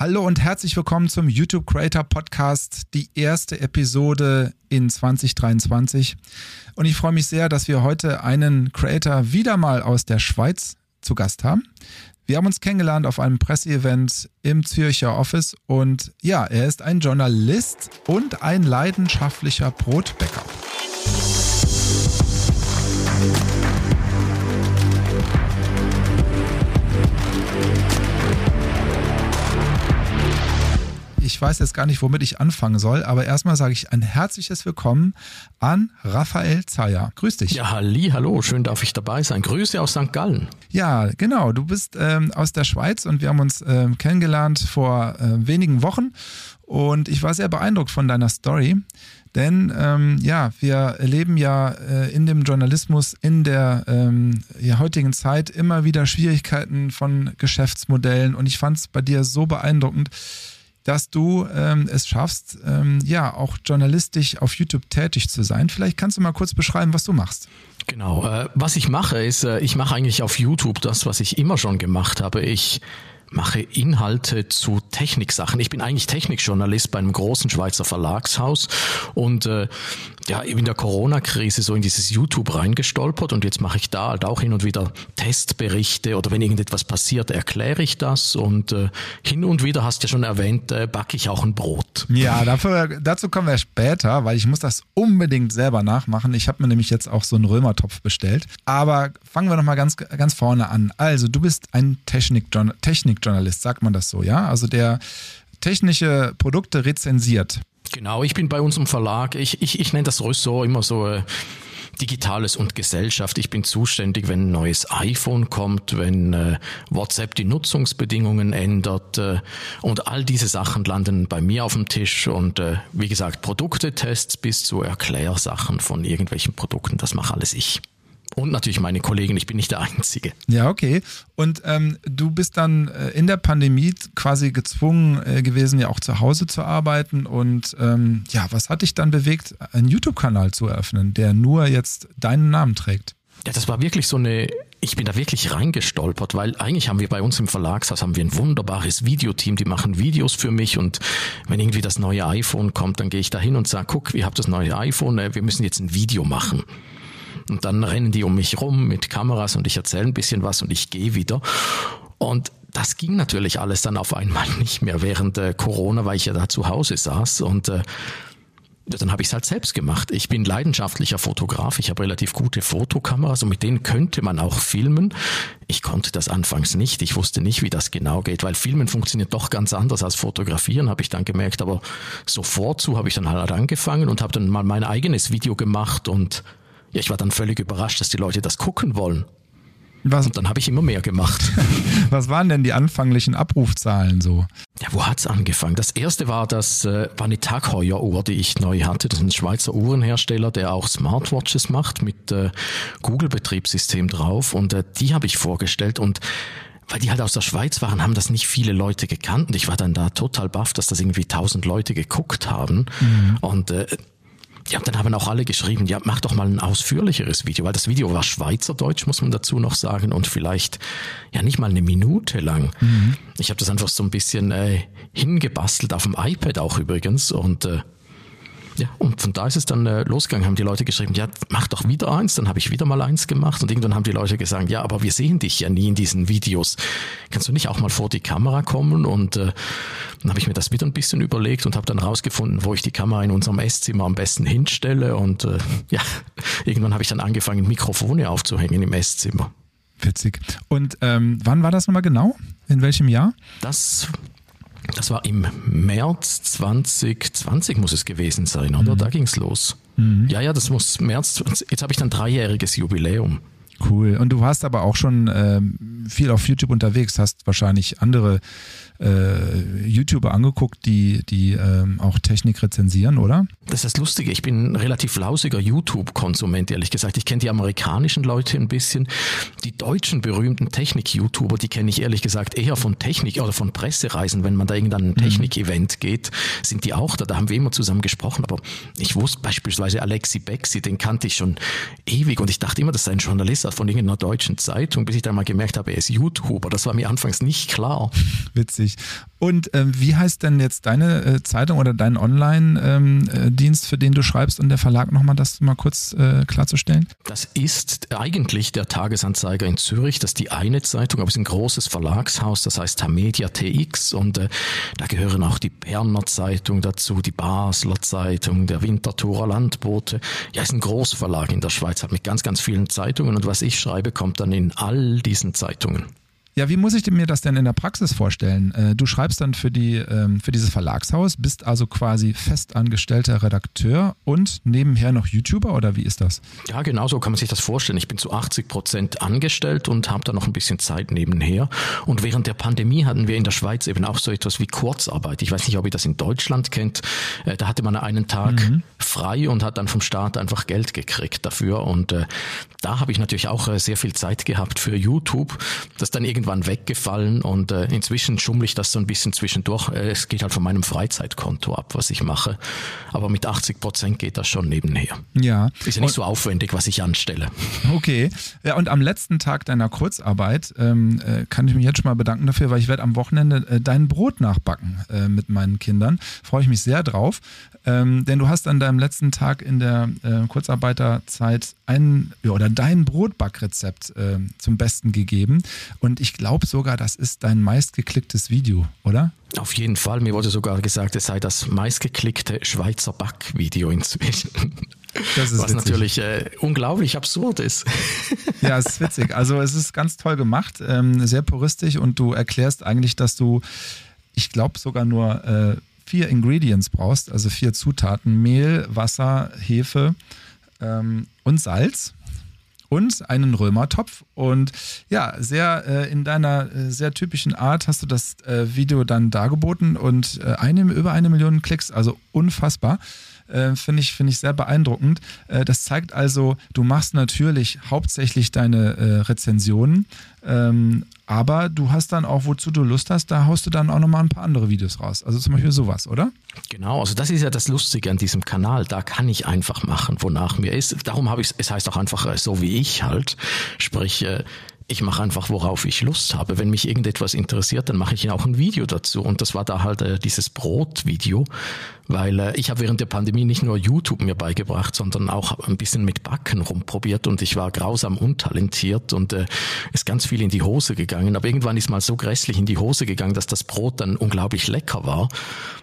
Hallo und herzlich willkommen zum YouTube Creator Podcast, die erste Episode in 2023. Und ich freue mich sehr, dass wir heute einen Creator wieder mal aus der Schweiz zu Gast haben. Wir haben uns kennengelernt auf einem Presseevent im Zürcher Office und ja, er ist ein Journalist und ein leidenschaftlicher Brotbäcker. Ich weiß jetzt gar nicht, womit ich anfangen soll, aber erstmal sage ich ein herzliches Willkommen an Raphael Zeyer. Grüß dich. Ja, halli, hallo, schön darf ich dabei sein. Grüße aus St. Gallen. Ja, genau. Du bist ähm, aus der Schweiz und wir haben uns ähm, kennengelernt vor äh, wenigen Wochen und ich war sehr beeindruckt von deiner Story. Denn ähm, ja, wir erleben ja äh, in dem Journalismus in der ähm, ja, heutigen Zeit immer wieder Schwierigkeiten von Geschäftsmodellen. Und ich fand es bei dir so beeindruckend, dass du ähm, es schaffst, ähm, ja, auch journalistisch auf YouTube tätig zu sein. Vielleicht kannst du mal kurz beschreiben, was du machst. Genau. Äh, was ich mache, ist, äh, ich mache eigentlich auf YouTube das, was ich immer schon gemacht habe. Ich mache Inhalte zu Techniksachen. Ich bin eigentlich Technikjournalist bei einem großen Schweizer Verlagshaus und äh, ja, in der Corona-Krise so in dieses YouTube reingestolpert und jetzt mache ich da halt auch hin und wieder Testberichte oder wenn irgendetwas passiert, erkläre ich das und äh, hin und wieder hast du ja schon erwähnt, äh, backe ich auch ein Brot. Ja, dafür, dazu kommen wir später, weil ich muss das unbedingt selber nachmachen. Ich habe mir nämlich jetzt auch so einen Römertopf bestellt. Aber fangen wir nochmal ganz, ganz vorne an. Also du bist ein Technikjournalist, sagt man das so, ja? Also der technische Produkte rezensiert. Genau, ich bin bei unserem Verlag, ich, ich, ich nenne das Ressort immer so äh, Digitales und Gesellschaft. Ich bin zuständig, wenn ein neues iPhone kommt, wenn äh, WhatsApp die Nutzungsbedingungen ändert äh, und all diese Sachen landen bei mir auf dem Tisch und äh, wie gesagt, Produktetests bis zu Erklärsachen von irgendwelchen Produkten, das mache alles ich. Und natürlich meine Kollegen, ich bin nicht der Einzige. Ja, okay. Und ähm, du bist dann äh, in der Pandemie quasi gezwungen äh, gewesen, ja auch zu Hause zu arbeiten. Und ähm, ja, was hat dich dann bewegt, einen YouTube-Kanal zu eröffnen, der nur jetzt deinen Namen trägt? Ja, das war wirklich so eine ich bin da wirklich reingestolpert, weil eigentlich haben wir bei uns im Verlagshaus haben wir ein wunderbares Videoteam, die machen Videos für mich und wenn irgendwie das neue iPhone kommt, dann gehe ich da hin und sage, guck, ihr habt das neue iPhone, äh, wir müssen jetzt ein Video machen. Und dann rennen die um mich rum mit Kameras und ich erzähle ein bisschen was und ich gehe wieder. Und das ging natürlich alles dann auf einmal nicht mehr während äh, Corona, weil ich ja da zu Hause saß und äh, dann habe ich es halt selbst gemacht. Ich bin leidenschaftlicher Fotograf, ich habe relativ gute Fotokameras und mit denen könnte man auch filmen. Ich konnte das anfangs nicht, ich wusste nicht, wie das genau geht, weil Filmen funktioniert doch ganz anders als Fotografieren, habe ich dann gemerkt. Aber sofort zu habe ich dann halt angefangen und habe dann mal mein eigenes Video gemacht und ja, ich war dann völlig überrascht, dass die Leute das gucken wollen. Was? Und dann habe ich immer mehr gemacht. Was waren denn die anfänglichen Abrufzahlen so? Ja, wo hat's angefangen? Das erste war das äh, war eine Tag Heuer Uhr, die ich neu hatte. Das ist ein Schweizer Uhrenhersteller, der auch Smartwatches macht mit äh, Google Betriebssystem drauf und äh, die habe ich vorgestellt und weil die halt aus der Schweiz waren, haben das nicht viele Leute gekannt und ich war dann da total baff, dass das irgendwie tausend Leute geguckt haben mhm. und äh, ja, dann haben auch alle geschrieben, ja, mach doch mal ein ausführlicheres Video, weil das Video war Schweizerdeutsch, muss man dazu noch sagen, und vielleicht ja nicht mal eine Minute lang. Mhm. Ich habe das einfach so ein bisschen äh, hingebastelt auf dem iPad auch übrigens und äh, ja, und von da ist es dann äh, losgegangen, haben die Leute geschrieben, ja, mach doch wieder eins, dann habe ich wieder mal eins gemacht und irgendwann haben die Leute gesagt, ja, aber wir sehen dich ja nie in diesen Videos. Kannst du nicht auch mal vor die Kamera kommen? Und äh, dann habe ich mir das wieder ein bisschen überlegt und habe dann rausgefunden, wo ich die Kamera in unserem Esszimmer am besten hinstelle und äh, ja, irgendwann habe ich dann angefangen, Mikrofone aufzuhängen im Esszimmer. Witzig. Und ähm, wann war das nochmal genau? In welchem Jahr? Das das war im März 2020 muss es gewesen sein, oder? Mhm. Da ging's los. Mhm. Ja, ja, das muss März. Jetzt habe ich dann dreijähriges Jubiläum. Cool. Und du warst aber auch schon ähm, viel auf YouTube unterwegs, hast wahrscheinlich andere äh, YouTuber angeguckt, die, die ähm, auch Technik rezensieren, oder? Das ist das Lustige. Ich bin ein relativ lausiger YouTube-Konsument, ehrlich gesagt. Ich kenne die amerikanischen Leute ein bisschen. Die deutschen berühmten Technik-YouTuber, die kenne ich ehrlich gesagt eher von Technik oder von Pressereisen. Wenn man da irgendein mhm. Technik-Event geht, sind die auch da. Da haben wir immer zusammen gesprochen. Aber ich wusste beispielsweise Alexi Bexi, den kannte ich schon ewig und ich dachte immer, das sei ein Journalist von irgendeiner deutschen Zeitung, bis ich dann mal gemerkt habe, er ist YouTuber. Das war mir anfangs nicht klar. Witzig witzig. Und äh, wie heißt denn jetzt deine äh, Zeitung oder dein Online-Dienst, ähm, äh, für den du schreibst und der Verlag nochmal das mal kurz äh, klarzustellen? Das ist eigentlich der Tagesanzeiger in Zürich. Das ist die eine Zeitung, aber es ist ein großes Verlagshaus, das heißt Tamedia TX und äh, da gehören auch die Berner Zeitung dazu, die Basler Zeitung, der Winterthurer Landbote. Ja, ist ein Großverlag in der Schweiz, hat mit ganz, ganz vielen Zeitungen und was ich schreibe, kommt dann in all diesen Zeitungen. Ja, wie muss ich mir das denn in der Praxis vorstellen? Äh, du schreibst dann für, die, ähm, für dieses Verlagshaus, bist also quasi festangestellter Redakteur und nebenher noch YouTuber oder wie ist das? Ja, genau so kann man sich das vorstellen. Ich bin zu 80 Prozent angestellt und habe da noch ein bisschen Zeit nebenher. Und während der Pandemie hatten wir in der Schweiz eben auch so etwas wie Kurzarbeit. Ich weiß nicht, ob ihr das in Deutschland kennt. Äh, da hatte man einen Tag mhm. frei und hat dann vom Staat einfach Geld gekriegt dafür. Und äh, da habe ich natürlich auch sehr viel Zeit gehabt für YouTube, das dann irgendwann irgendwann weggefallen und äh, inzwischen schummle ich das so ein bisschen zwischendurch. Äh, es geht halt von meinem Freizeitkonto ab, was ich mache. Aber mit 80 Prozent geht das schon nebenher. Ja. Ist ja nicht und, so aufwendig, was ich anstelle. Okay. Ja, und am letzten Tag deiner Kurzarbeit ähm, äh, kann ich mich jetzt schon mal bedanken dafür, weil ich werde am Wochenende äh, dein Brot nachbacken äh, mit meinen Kindern. Freue ich mich sehr drauf. Ähm, denn du hast an deinem letzten Tag in der äh, Kurzarbeiterzeit ein ja, oder dein Brotbackrezept äh, zum Besten gegeben. Und ich glaube sogar, das ist dein meistgeklicktes Video, oder? Auf jeden Fall. Mir wurde sogar gesagt, es sei das meistgeklickte Schweizer Backvideo inzwischen. Das ist Was witzig. natürlich äh, unglaublich absurd ist. Ja, es ist witzig. Also es ist ganz toll gemacht, ähm, sehr puristisch und du erklärst eigentlich, dass du, ich glaube sogar nur äh, vier Ingredients brauchst, also vier Zutaten: Mehl, Wasser, Hefe ähm, und Salz und einen Römertopf. Und ja, sehr äh, in deiner äh, sehr typischen Art hast du das äh, Video dann dargeboten und äh, eine, über eine Million Klicks, also unfassbar. Äh, Finde ich, find ich sehr beeindruckend. Äh, das zeigt also, du machst natürlich hauptsächlich deine äh, Rezensionen, ähm, aber du hast dann auch, wozu du Lust hast, da haust du dann auch nochmal ein paar andere Videos raus. Also zum Beispiel sowas, oder? Genau, also das ist ja das Lustige an diesem Kanal. Da kann ich einfach machen, wonach mir ist. Darum habe ich es heißt auch einfach äh, so wie ich halt. Sprich, äh, ich mache einfach, worauf ich Lust habe. Wenn mich irgendetwas interessiert, dann mache ich auch ein Video dazu. Und das war da halt äh, dieses Brotvideo, weil äh, ich habe während der Pandemie nicht nur YouTube mir beigebracht, sondern auch ein bisschen mit Backen rumprobiert und ich war grausam untalentiert und äh, ist ganz viel in die Hose gegangen. Aber irgendwann ist mal so grässlich in die Hose gegangen, dass das Brot dann unglaublich lecker war.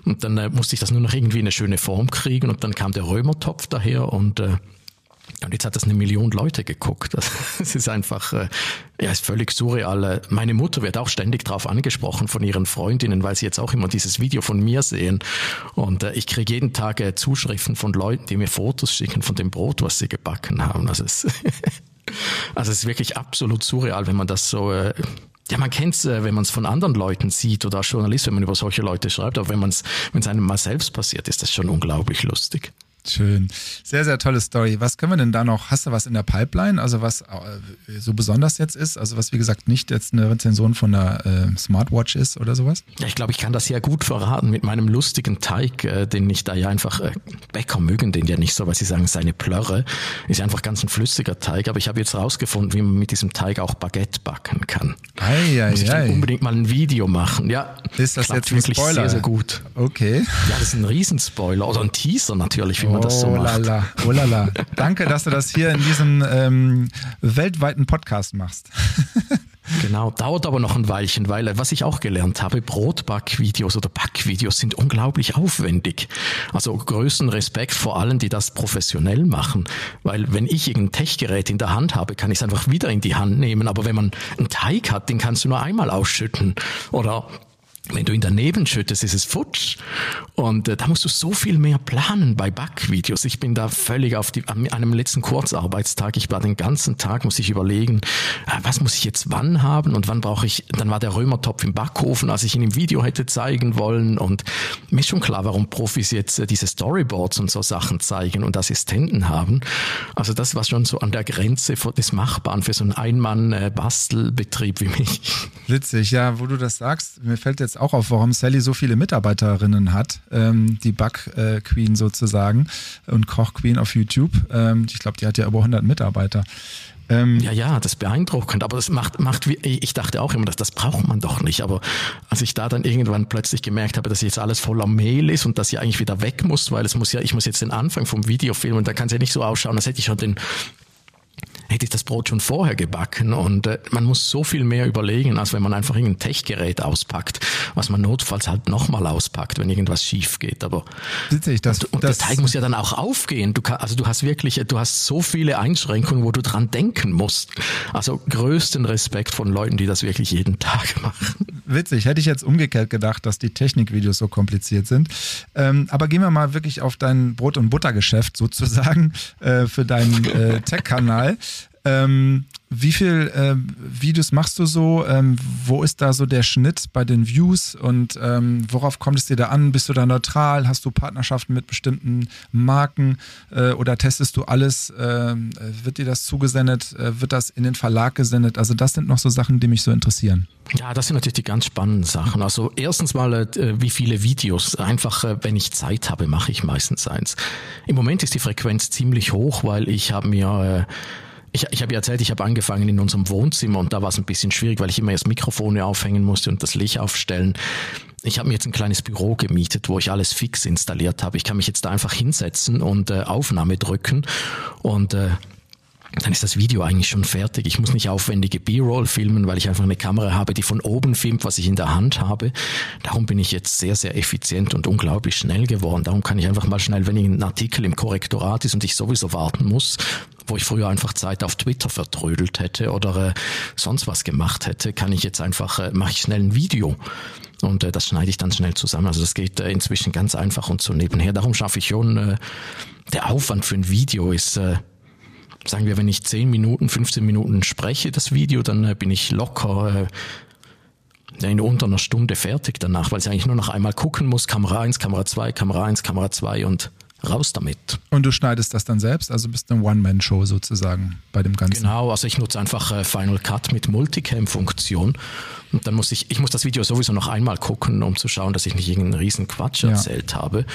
Und dann äh, musste ich das nur noch irgendwie in eine schöne Form kriegen und dann kam der Römertopf daher und äh, und jetzt hat das eine Million Leute geguckt. Das ist einfach, äh, ja, ist völlig surreal. Meine Mutter wird auch ständig darauf angesprochen von ihren Freundinnen, weil sie jetzt auch immer dieses Video von mir sehen. Und äh, ich kriege jeden Tag äh, Zuschriften von Leuten, die mir Fotos schicken von dem Brot, was sie gebacken haben. Also es, also es ist wirklich absolut surreal, wenn man das so ja, man kennt es, wenn man es von anderen Leuten sieht oder als Journalist, wenn man über solche Leute schreibt, aber wenn man es, wenn es einem mal selbst passiert, ist das schon unglaublich lustig. Schön. Sehr, sehr tolle Story. Was können wir denn da noch? Hast du was in der Pipeline? Also was äh, so besonders jetzt ist? Also was wie gesagt nicht jetzt eine Rezension von einer äh, Smartwatch ist oder sowas? Ja, ich glaube, ich kann das ja gut verraten mit meinem lustigen Teig, äh, den ich da ja einfach, äh, Bäcker mögen den ja nicht so, weil sie sagen, seine Plörre ist einfach ganz ein flüssiger Teig. Aber ich habe jetzt rausgefunden, wie man mit diesem Teig auch Baguette backen kann. Ei, ei, Muss ich ei. unbedingt mal ein Video machen. Ja, ist das jetzt ein Spoiler? sehr, sehr gut. Okay. Ja, das ist ein Riesenspoiler oder ein Teaser natürlich, wie man das so oh macht. Lala, oh lala. Danke, dass du das hier in diesem ähm, weltweiten Podcast machst. Genau, dauert aber noch ein Weilchen, weil was ich auch gelernt habe, Brotbackvideos oder Backvideos sind unglaublich aufwendig. Also größten Respekt vor allen, die das professionell machen, weil wenn ich irgendein Techgerät in der Hand habe, kann ich es einfach wieder in die Hand nehmen, aber wenn man einen Teig hat, den kannst du nur einmal ausschütten oder wenn du ihn daneben schüttest, ist es futsch. Und äh, da musst du so viel mehr planen bei Backvideos. Ich bin da völlig auf die, an einem letzten Kurzarbeitstag. Ich war den ganzen Tag, muss ich überlegen, äh, was muss ich jetzt wann haben und wann brauche ich, dann war der Römertopf im Backofen, als ich ihn im Video hätte zeigen wollen. Und mir ist schon klar, warum Profis jetzt äh, diese Storyboards und so Sachen zeigen und Assistenten haben. Also das war schon so an der Grenze des Machbaren für so einen Ein-Mann-Bastelbetrieb wie mich. Witzig, ja, wo du das sagst, mir fällt jetzt auch auf, warum Sally so viele Mitarbeiterinnen hat, ähm, die Back-Queen sozusagen und Koch-Queen auf YouTube. Ähm, ich glaube, die hat ja über 100 Mitarbeiter. Ähm, ja, ja, das beeindruckend, aber das macht, macht, ich dachte auch immer, dass das braucht man doch nicht, aber als ich da dann irgendwann plötzlich gemerkt habe, dass jetzt alles voller Mail ist und dass ich eigentlich wieder weg muss, weil es muss ja, ich muss jetzt den Anfang vom Video filmen, da kann es ja nicht so ausschauen, als hätte ich schon den hätte ich das Brot schon vorher gebacken. Und äh, man muss so viel mehr überlegen, als wenn man einfach irgendein Techgerät auspackt, was man notfalls halt nochmal auspackt, wenn irgendwas schief geht. Aber Witzig, das, und, und das, der Teig muss ja dann auch aufgehen. Du kann, also du hast wirklich, du hast so viele Einschränkungen, wo du dran denken musst. Also größten Respekt von Leuten, die das wirklich jeden Tag machen. Witzig, hätte ich jetzt umgekehrt gedacht, dass die Technikvideos so kompliziert sind. Ähm, aber gehen wir mal wirklich auf dein Brot- und Buttergeschäft sozusagen äh, für deinen äh, Tech-Kanal. Ähm, wie viel äh, Videos machst du so? Ähm, wo ist da so der Schnitt bei den Views und ähm, worauf kommt es dir da an? Bist du da neutral? Hast du Partnerschaften mit bestimmten Marken äh, oder testest du alles? Äh, wird dir das zugesendet? Äh, wird das in den Verlag gesendet? Also das sind noch so Sachen, die mich so interessieren. Ja, das sind natürlich die ganz spannenden Sachen. Also erstens mal, äh, wie viele Videos. Einfach, äh, wenn ich Zeit habe, mache ich meistens eins. Im Moment ist die Frequenz ziemlich hoch, weil ich habe mir ich, ich habe ja erzählt, ich habe angefangen in unserem Wohnzimmer und da war es ein bisschen schwierig, weil ich immer erst Mikrofone aufhängen musste und das Licht aufstellen. Ich habe mir jetzt ein kleines Büro gemietet, wo ich alles fix installiert habe. Ich kann mich jetzt da einfach hinsetzen und äh, Aufnahme drücken und äh, dann ist das Video eigentlich schon fertig. Ich muss nicht aufwendige B-Roll filmen, weil ich einfach eine Kamera habe, die von oben filmt, was ich in der Hand habe. Darum bin ich jetzt sehr, sehr effizient und unglaublich schnell geworden. Darum kann ich einfach mal schnell, wenn ein Artikel im Korrektorat ist und ich sowieso warten muss, wo ich früher einfach Zeit auf Twitter vertrödelt hätte oder äh, sonst was gemacht hätte, kann ich jetzt einfach, äh, mache ich schnell ein Video. Und äh, das schneide ich dann schnell zusammen. Also das geht äh, inzwischen ganz einfach und so nebenher. Darum schaffe ich schon, äh, der Aufwand für ein Video ist, äh, sagen wir, wenn ich 10 Minuten, 15 Minuten spreche, das Video, dann äh, bin ich locker äh, in unter einer Stunde fertig danach, weil ich eigentlich nur noch einmal gucken muss, Kamera 1, Kamera 2, Kamera 1, Kamera 2 und raus damit. Und du schneidest das dann selbst, also bist eine One-Man-Show sozusagen bei dem Ganzen. Genau, also ich nutze einfach äh, Final Cut mit Multicam-Funktion und dann muss ich, ich muss das Video sowieso noch einmal gucken, um zu schauen, dass ich nicht irgendeinen riesen Quatsch ja. erzählt habe.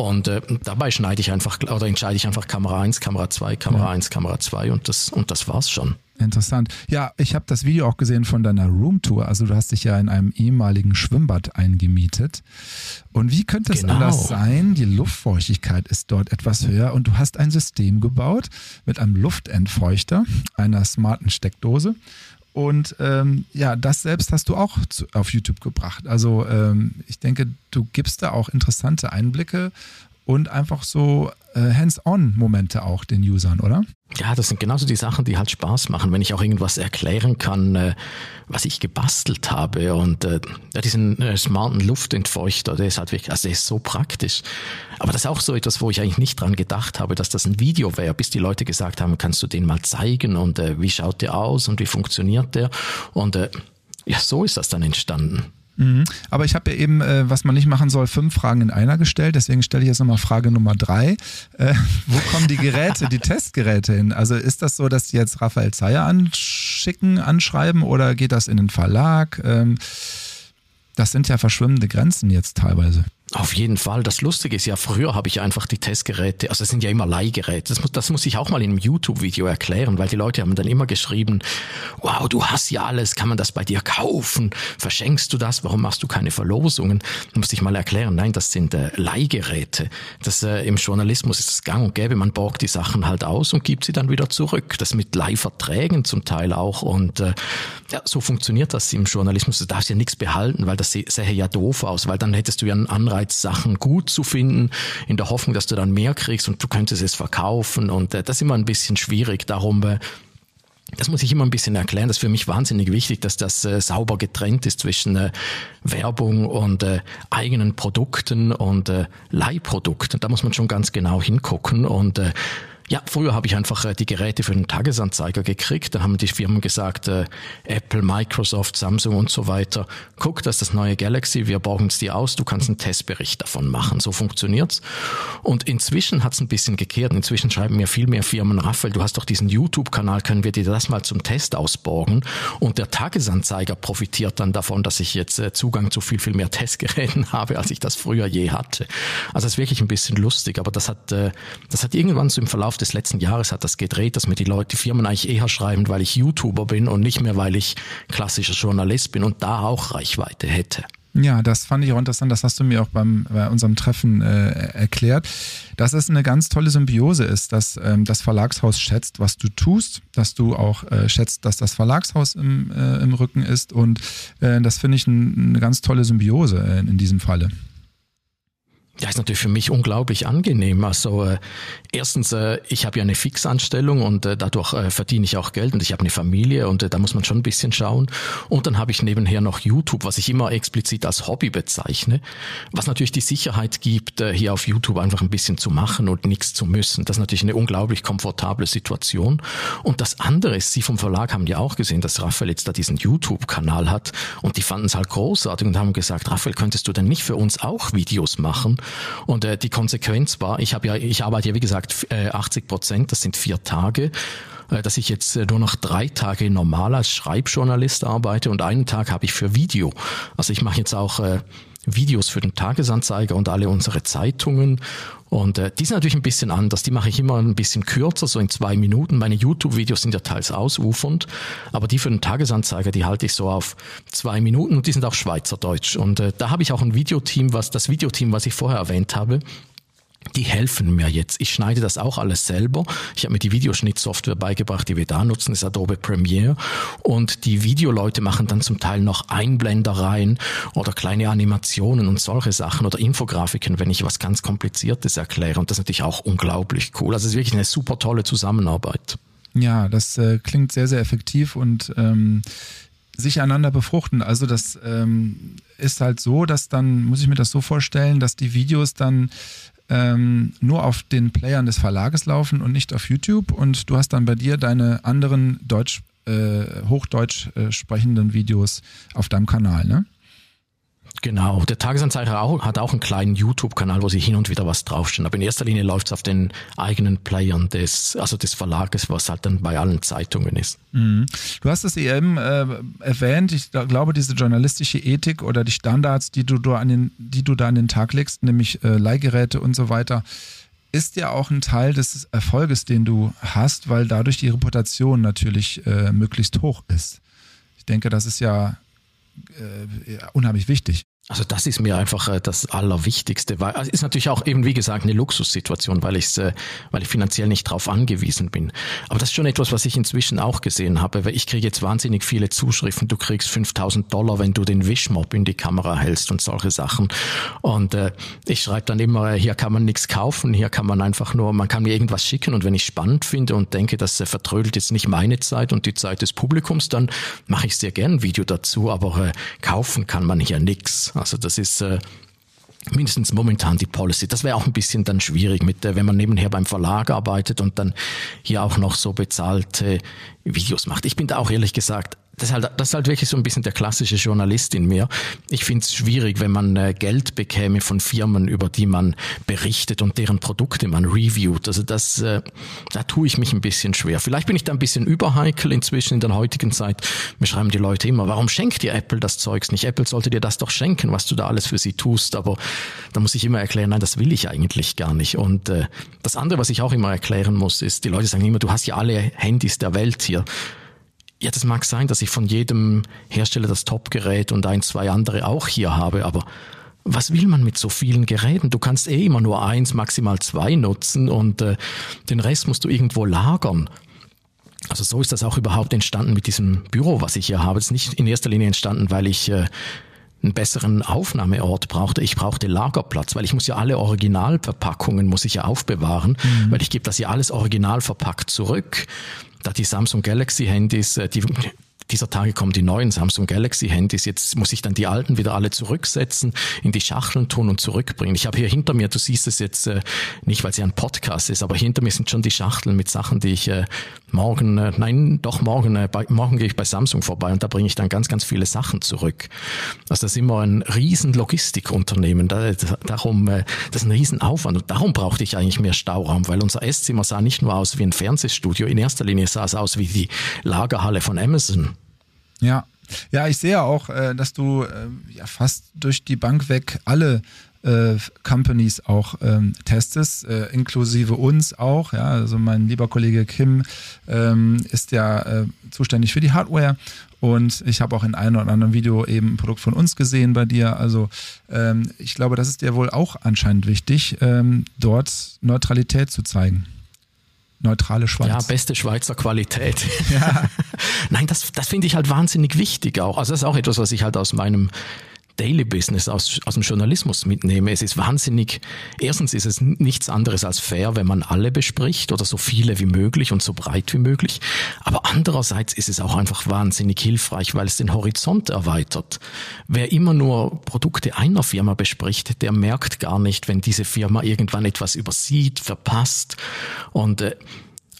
Und äh, dabei schneide ich einfach oder entscheide ich einfach Kamera 1, Kamera 2, Kamera ja. 1, Kamera 2 und das, und das war's schon. Interessant. Ja, ich habe das Video auch gesehen von deiner Roomtour. Also du hast dich ja in einem ehemaligen Schwimmbad eingemietet. Und wie könnte es genau. anders sein? Die Luftfeuchtigkeit ist dort etwas höher und du hast ein System gebaut mit einem Luftentfeuchter, einer smarten Steckdose und ähm, ja, das selbst hast du auch zu, auf YouTube gebracht. Also ähm, ich denke, du gibst da auch interessante Einblicke und einfach so äh, Hands-on-Momente auch den Usern, oder? Ja, das sind genauso die Sachen, die halt Spaß machen, wenn ich auch irgendwas erklären kann, äh, was ich gebastelt habe und äh, diesen äh, smarten Luftentfeuchter, der ist halt wirklich, also der ist so praktisch. Aber das ist auch so etwas, wo ich eigentlich nicht dran gedacht habe, dass das ein Video wäre, bis die Leute gesagt haben, kannst du den mal zeigen und äh, wie schaut der aus und wie funktioniert der und äh, ja, so ist das dann entstanden. Mhm. Aber ich habe ja eben, äh, was man nicht machen soll, fünf Fragen in einer gestellt. Deswegen stelle ich jetzt nochmal Frage Nummer drei. Äh, wo kommen die Geräte, die Testgeräte hin? Also ist das so, dass die jetzt Raphael Zeyer anschicken, anschreiben oder geht das in den Verlag? Ähm, das sind ja verschwimmende Grenzen jetzt teilweise. Auf jeden Fall. Das Lustige ist ja, früher habe ich einfach die Testgeräte, also es sind ja immer Leihgeräte. Das muss, das muss ich auch mal in einem YouTube-Video erklären, weil die Leute haben dann immer geschrieben, wow, du hast ja alles, kann man das bei dir kaufen? Verschenkst du das? Warum machst du keine Verlosungen? Da musste ich mal erklären, nein, das sind äh, Leihgeräte. Das, äh, Im Journalismus ist es gang und gäbe, man borgt die Sachen halt aus und gibt sie dann wieder zurück. Das mit Leihverträgen zum Teil auch. Und äh, ja, so funktioniert das im Journalismus. Du darfst ja nichts behalten, weil das sähe ja doof aus, weil dann hättest du ja einen Anreiz, Anreiz, Sachen gut zu finden, in der Hoffnung, dass du dann mehr kriegst und du könntest es verkaufen. Und äh, das ist immer ein bisschen schwierig. Darum das muss ich immer ein bisschen erklären. Das ist für mich wahnsinnig wichtig, dass das äh, sauber getrennt ist zwischen äh, Werbung und äh, eigenen Produkten und äh, Leihprodukten. Da muss man schon ganz genau hingucken. Und äh, ja, früher habe ich einfach äh, die Geräte für den Tagesanzeiger gekriegt. Dann haben die Firmen gesagt, äh, Apple, Microsoft, Samsung und so weiter, guck, das ist das neue Galaxy, wir bauen es dir aus, du kannst einen Testbericht davon machen. So funktioniert's. Und inzwischen hat es ein bisschen gekehrt. Inzwischen schreiben mir viel mehr Firmen, Raphael, du hast doch diesen YouTube-Kanal, können wir dir das mal zum Test ausborgen? Und der Tagesanzeiger profitiert dann davon, dass ich jetzt äh, Zugang zu viel, viel mehr Testgeräten habe, als ich das früher je hatte. Also es ist wirklich ein bisschen lustig, aber das hat, äh, das hat irgendwann so im Verlauf Des letzten Jahres hat das gedreht, dass mir die Leute, die Firmen eigentlich eher schreiben, weil ich YouTuber bin und nicht mehr, weil ich klassischer Journalist bin und da auch Reichweite hätte. Ja, das fand ich auch interessant. Das hast du mir auch beim, bei unserem Treffen äh, erklärt, dass es eine ganz tolle Symbiose ist, dass ähm, das Verlagshaus schätzt, was du tust, dass du auch äh, schätzt, dass das Verlagshaus im, äh, im Rücken ist und äh, das finde ich ein, eine ganz tolle Symbiose in, in diesem Falle. Ja, ist natürlich für mich unglaublich angenehm. Also äh, erstens, äh, ich habe ja eine Fixanstellung und äh, dadurch äh, verdiene ich auch Geld und ich habe eine Familie und äh, da muss man schon ein bisschen schauen. Und dann habe ich nebenher noch YouTube, was ich immer explizit als Hobby bezeichne, was natürlich die Sicherheit gibt, äh, hier auf YouTube einfach ein bisschen zu machen und nichts zu müssen. Das ist natürlich eine unglaublich komfortable Situation. Und das andere ist, Sie vom Verlag haben ja auch gesehen, dass Raphael jetzt da diesen YouTube-Kanal hat und die fanden es halt großartig und haben gesagt, Raphael, könntest du denn nicht für uns auch Videos machen? Und äh, die Konsequenz war, ich habe ja, ich arbeite ja wie gesagt äh, 80 Prozent, das sind vier Tage äh, dass ich jetzt äh, nur noch drei Tage normal als Schreibjournalist arbeite und einen Tag habe ich für Video. Also ich mache jetzt auch äh, Videos für den Tagesanzeiger und alle unsere Zeitungen. Und äh, die sind natürlich ein bisschen anders. Die mache ich immer ein bisschen kürzer, so in zwei Minuten. Meine YouTube-Videos sind ja teils ausufernd, aber die für den Tagesanzeiger, die halte ich so auf zwei Minuten und die sind auch Schweizerdeutsch. Und äh, da habe ich auch ein Videoteam, was das Videoteam, was ich vorher erwähnt habe, die helfen mir jetzt. Ich schneide das auch alles selber. Ich habe mir die Videoschnittsoftware beigebracht, die wir da nutzen, das ist Adobe Premiere. Und die Videoleute machen dann zum Teil noch Einblendereien oder kleine Animationen und solche Sachen oder Infografiken, wenn ich was ganz Kompliziertes erkläre. Und das ist natürlich auch unglaublich cool. Also es ist wirklich eine super tolle Zusammenarbeit. Ja, das äh, klingt sehr, sehr effektiv und ähm, sich einander befruchten. Also das ähm, ist halt so, dass dann, muss ich mir das so vorstellen, dass die Videos dann ähm, nur auf den Playern des Verlages laufen und nicht auf YouTube. Und du hast dann bei dir deine anderen Deutsch, äh, Hochdeutsch äh, sprechenden Videos auf deinem Kanal, ne? Genau, der Tagesanzeiger auch, hat auch einen kleinen YouTube-Kanal, wo sie hin und wieder was draufstehen. Aber in erster Linie läuft es auf den eigenen Playern des, also des Verlages, was halt dann bei allen Zeitungen ist. Mhm. Du hast es eben äh, erwähnt, ich glaube, diese journalistische Ethik oder die Standards, die du, da an den, die du da an den Tag legst, nämlich äh, Leihgeräte und so weiter, ist ja auch ein Teil des Erfolges, den du hast, weil dadurch die Reputation natürlich äh, möglichst hoch ist. Ich denke, das ist ja äh, unheimlich wichtig. Also das ist mir einfach äh, das Allerwichtigste, weil also ist natürlich auch eben wie gesagt eine Luxussituation, weil ich äh, weil ich finanziell nicht drauf angewiesen bin. Aber das ist schon etwas, was ich inzwischen auch gesehen habe, weil ich kriege jetzt wahnsinnig viele Zuschriften. Du kriegst 5000 Dollar, wenn du den Wischmob in die Kamera hältst und solche Sachen. Und äh, ich schreibe dann immer, hier kann man nichts kaufen, hier kann man einfach nur, man kann mir irgendwas schicken und wenn ich spannend finde und denke, das äh, vertrödelt jetzt nicht meine Zeit und die Zeit des Publikums, dann mache ich sehr gern ein Video dazu. Aber äh, kaufen kann man hier nichts. Also das ist äh, mindestens momentan die Policy. Das wäre auch ein bisschen dann schwierig, mit, äh, wenn man nebenher beim Verlag arbeitet und dann hier auch noch so bezahlte Videos macht. Ich bin da auch ehrlich gesagt das ist, halt, das ist halt wirklich so ein bisschen der klassische Journalist in mir. Ich finde es schwierig, wenn man äh, Geld bekäme von Firmen, über die man berichtet und deren Produkte man reviewt. Also das, äh, da tue ich mich ein bisschen schwer. Vielleicht bin ich da ein bisschen überheikel inzwischen in der heutigen Zeit. Mir schreiben die Leute immer, warum schenkt dir Apple das Zeugs nicht? Apple sollte dir das doch schenken, was du da alles für sie tust. Aber da muss ich immer erklären, nein, das will ich eigentlich gar nicht. Und äh, das andere, was ich auch immer erklären muss, ist, die Leute sagen immer, du hast ja alle Handys der Welt hier. Ja, das mag sein, dass ich von jedem Hersteller das Top-Gerät und ein, zwei andere auch hier habe, aber was will man mit so vielen Geräten? Du kannst eh immer nur eins, maximal zwei nutzen und äh, den Rest musst du irgendwo lagern. Also so ist das auch überhaupt entstanden mit diesem Büro, was ich hier habe. Es ist nicht in erster Linie entstanden, weil ich äh, einen besseren Aufnahmeort brauchte. Ich brauchte Lagerplatz, weil ich muss ja alle Originalverpackungen muss ich ja aufbewahren, mhm. weil ich gebe das ja alles original verpackt zurück da die Samsung Galaxy Handys, äh, die dieser Tage kommen die neuen Samsung Galaxy Handys. Jetzt muss ich dann die alten wieder alle zurücksetzen, in die Schachteln tun und zurückbringen. Ich habe hier hinter mir, du siehst es jetzt äh, nicht, weil es ja ein Podcast ist, aber hinter mir sind schon die Schachteln mit Sachen, die ich äh, morgen, äh, nein, doch morgen, äh, bei, morgen gehe ich bei Samsung vorbei und da bringe ich dann ganz, ganz viele Sachen zurück. Also das ist immer ein riesen Logistikunternehmen. Da, darum, äh, das ist ein riesen Aufwand und darum brauchte ich eigentlich mehr Stauraum, weil unser Esszimmer sah nicht nur aus wie ein Fernsehstudio, in erster Linie sah es aus wie die Lagerhalle von Amazon. Ja. Ja, ich sehe auch, äh, dass du äh, ja fast durch die Bank weg alle äh, Companies auch ähm, testest, äh, inklusive uns auch. Ja, also mein lieber Kollege Kim ähm, ist ja äh, zuständig für die Hardware und ich habe auch in einem oder anderen Video eben ein Produkt von uns gesehen bei dir. Also ähm, ich glaube, das ist dir wohl auch anscheinend wichtig, ähm, dort Neutralität zu zeigen. Neutrale Schweiz. Ja, beste Schweizer Qualität. Ja. Nein, das, das finde ich halt wahnsinnig wichtig auch. Also das ist auch etwas, was ich halt aus meinem Daily Business aus, aus dem Journalismus mitnehme. Es ist wahnsinnig, erstens ist es nichts anderes als fair, wenn man alle bespricht oder so viele wie möglich und so breit wie möglich. Aber andererseits ist es auch einfach wahnsinnig hilfreich, weil es den Horizont erweitert. Wer immer nur Produkte einer Firma bespricht, der merkt gar nicht, wenn diese Firma irgendwann etwas übersieht, verpasst und äh,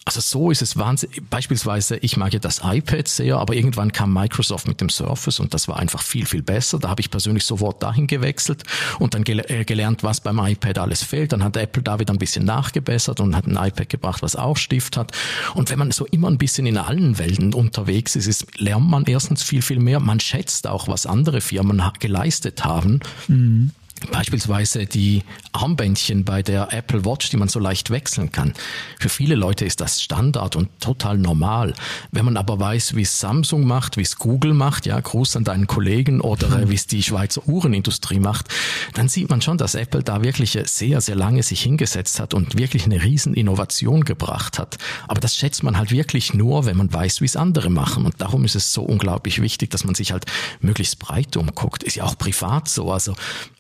also so ist es wahnsinnig. Beispielsweise, ich mag ja das iPad sehr, aber irgendwann kam Microsoft mit dem Surface und das war einfach viel, viel besser. Da habe ich persönlich sofort dahin gewechselt und dann gel äh, gelernt, was beim iPad alles fehlt. Dann hat Apple da wieder ein bisschen nachgebessert und hat ein iPad gebracht, was auch Stift hat. Und wenn man so immer ein bisschen in allen Welten unterwegs ist, ist lernt man erstens viel, viel mehr. Man schätzt auch, was andere Firmen geleistet haben. Mhm. Beispielsweise die Armbändchen bei der Apple Watch, die man so leicht wechseln kann. Für viele Leute ist das Standard und total normal. Wenn man aber weiß, wie es Samsung macht, wie es Google macht, ja, Gruß an deinen Kollegen oder mhm. wie es die Schweizer Uhrenindustrie macht, dann sieht man schon, dass Apple da wirklich sehr, sehr lange sich hingesetzt hat und wirklich eine riesen Innovation gebracht hat. Aber das schätzt man halt wirklich nur, wenn man weiß, wie es andere machen. Und darum ist es so unglaublich wichtig, dass man sich halt möglichst breit umguckt. Ist ja auch privat so. Also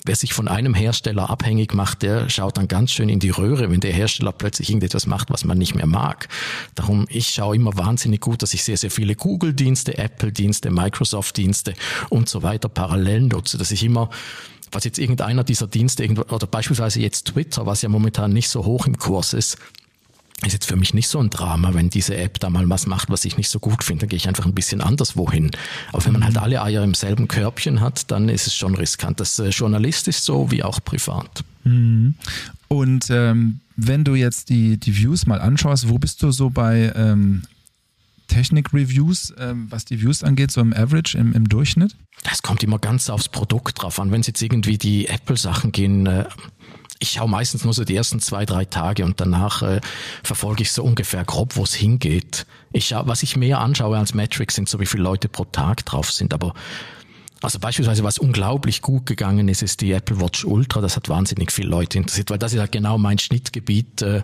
wer sich von einem Hersteller abhängig macht, der schaut dann ganz schön in die Röhre, wenn der Hersteller plötzlich irgendetwas macht, was man nicht mehr mag. Darum, ich schaue immer wahnsinnig gut, dass ich sehr, sehr viele Google-Dienste, Apple-Dienste, Microsoft-Dienste und so weiter parallel nutze, dass ich immer was jetzt irgendeiner dieser Dienste oder beispielsweise jetzt Twitter, was ja momentan nicht so hoch im Kurs ist, ist jetzt für mich nicht so ein Drama, wenn diese App da mal was macht, was ich nicht so gut finde, dann gehe ich einfach ein bisschen anderswo hin. Aber wenn man halt mhm. alle Eier im selben Körbchen hat, dann ist es schon riskant. Das äh, Journalist ist so wie auch privat. Mhm. Und ähm, wenn du jetzt die, die Views mal anschaust, wo bist du so bei ähm, Technik-Reviews, ähm, was die Views angeht, so im Average, im, im Durchschnitt? Das kommt immer ganz aufs Produkt drauf an. Wenn es jetzt irgendwie die Apple-Sachen gehen, äh, ich schaue meistens nur so die ersten zwei, drei Tage und danach äh, verfolge ich so ungefähr grob, wo es hingeht. Ich schau, was ich mehr anschaue als Metrics sind so, wie viele Leute pro Tag drauf sind, aber also beispielsweise, was unglaublich gut gegangen ist, ist die Apple Watch Ultra. Das hat wahnsinnig viele Leute interessiert, weil das ist halt genau mein Schnittgebiet. Äh,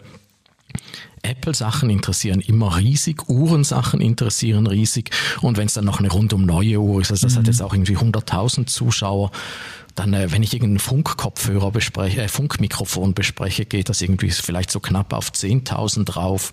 Apple-Sachen interessieren immer riesig, Uhrensachen interessieren riesig und wenn es dann noch eine rundum neue Uhr ist, also das mhm. hat jetzt auch irgendwie 100.000 Zuschauer, dann, äh, wenn ich irgendeinen Funkkopfhörer bespreche, äh, Funkmikrofon bespreche, geht das irgendwie vielleicht so knapp auf 10.000 drauf.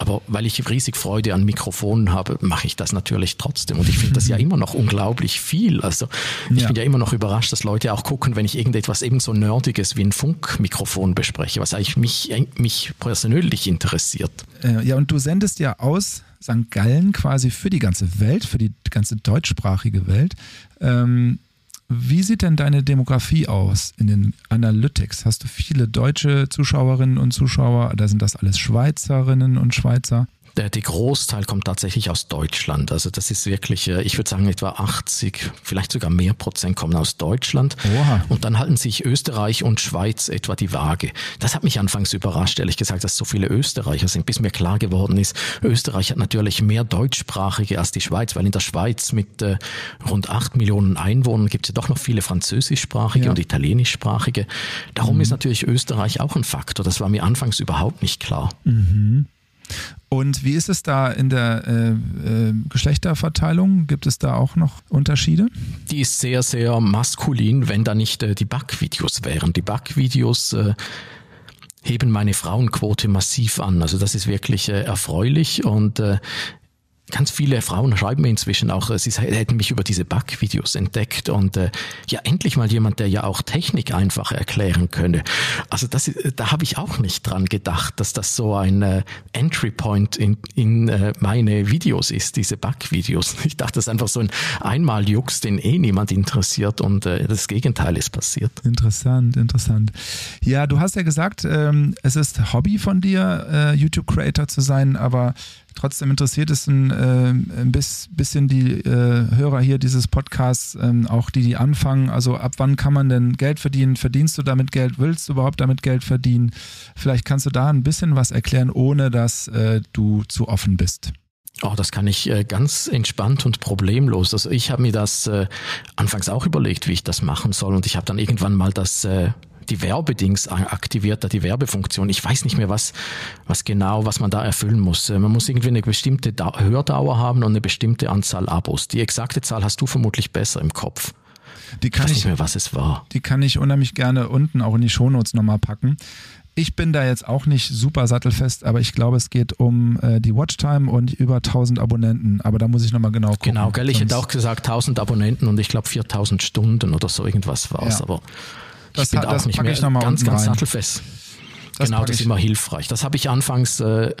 Aber weil ich riesig Freude an Mikrofonen habe, mache ich das natürlich trotzdem. Und ich finde das ja immer noch unglaublich viel. Also ich ja. bin ja immer noch überrascht, dass Leute auch gucken, wenn ich irgendetwas eben so Nerdiges wie ein Funkmikrofon bespreche, was eigentlich mich, mich persönlich interessiert. Äh, ja, und du sendest ja aus St. Gallen quasi für die ganze Welt, für die ganze deutschsprachige Welt. Ähm, wie sieht denn deine Demografie aus in den Analytics? Hast du viele deutsche Zuschauerinnen und Zuschauer? Oder sind das alles Schweizerinnen und Schweizer? Der, der Großteil kommt tatsächlich aus Deutschland. Also das ist wirklich, äh, ich würde sagen, etwa 80, vielleicht sogar mehr Prozent kommen aus Deutschland. Oha. Und dann halten sich Österreich und Schweiz etwa die Waage. Das hat mich anfangs überrascht, ehrlich gesagt, dass so viele Österreicher sind, bis mir klar geworden ist, Österreich hat natürlich mehr Deutschsprachige als die Schweiz, weil in der Schweiz mit äh, rund acht Millionen Einwohnern gibt es ja doch noch viele Französischsprachige ja. und Italienischsprachige. Darum mhm. ist natürlich Österreich auch ein Faktor. Das war mir anfangs überhaupt nicht klar. Mhm. Und wie ist es da in der äh, äh, Geschlechterverteilung? Gibt es da auch noch Unterschiede? Die ist sehr, sehr maskulin, wenn da nicht äh, die Backvideos wären. Die Backvideos äh, heben meine Frauenquote massiv an. Also das ist wirklich äh, erfreulich und äh, ganz viele Frauen schreiben mir inzwischen auch, sie hätten mich über diese Backvideos entdeckt und äh, ja endlich mal jemand, der ja auch Technik einfach erklären könne. Also das, da habe ich auch nicht dran gedacht, dass das so ein äh, Entry Point in, in äh, meine Videos ist, diese Backvideos. Ich dachte, das ist einfach so ein Einmaljux, den eh niemand interessiert und äh, das Gegenteil ist passiert. Interessant, interessant. Ja, du hast ja gesagt, ähm, es ist Hobby von dir, äh, YouTube Creator zu sein, aber trotzdem interessiert es einen äh, ein bisschen die äh, Hörer hier dieses Podcasts, äh, auch die, die anfangen, also ab wann kann man denn Geld verdienen? Verdienst du damit Geld? Willst du überhaupt damit Geld verdienen? Vielleicht kannst du da ein bisschen was erklären, ohne dass äh, du zu offen bist. Oh, das kann ich äh, ganz entspannt und problemlos. Also ich habe mir das äh, anfangs auch überlegt, wie ich das machen soll. Und ich habe dann irgendwann mal das äh, die Werbedings aktiviert, die Werbefunktion. Ich weiß nicht mehr, was, was genau, was man da erfüllen muss. Äh, man muss irgendwie eine bestimmte Hördauer haben und eine bestimmte Anzahl Abos. Die exakte Zahl hast du vermutlich besser im Kopf. Die kann ich weiß nicht mehr, was es war. Die kann ich unheimlich gerne unten auch in die Shownotes nochmal packen. Ich bin da jetzt auch nicht super sattelfest, aber ich glaube, es geht um äh, die Watchtime und über 1000 Abonnenten. Aber da muss ich nochmal genau gucken. Genau, gell, ich hätte auch gesagt 1000 Abonnenten und ich glaube 4000 Stunden oder so irgendwas war es. Ja. Aber das, ich bin das auch nicht mehr ganz, ganz sattelfest. Das genau, das ist immer hilfreich. Das habe ich anfangs äh,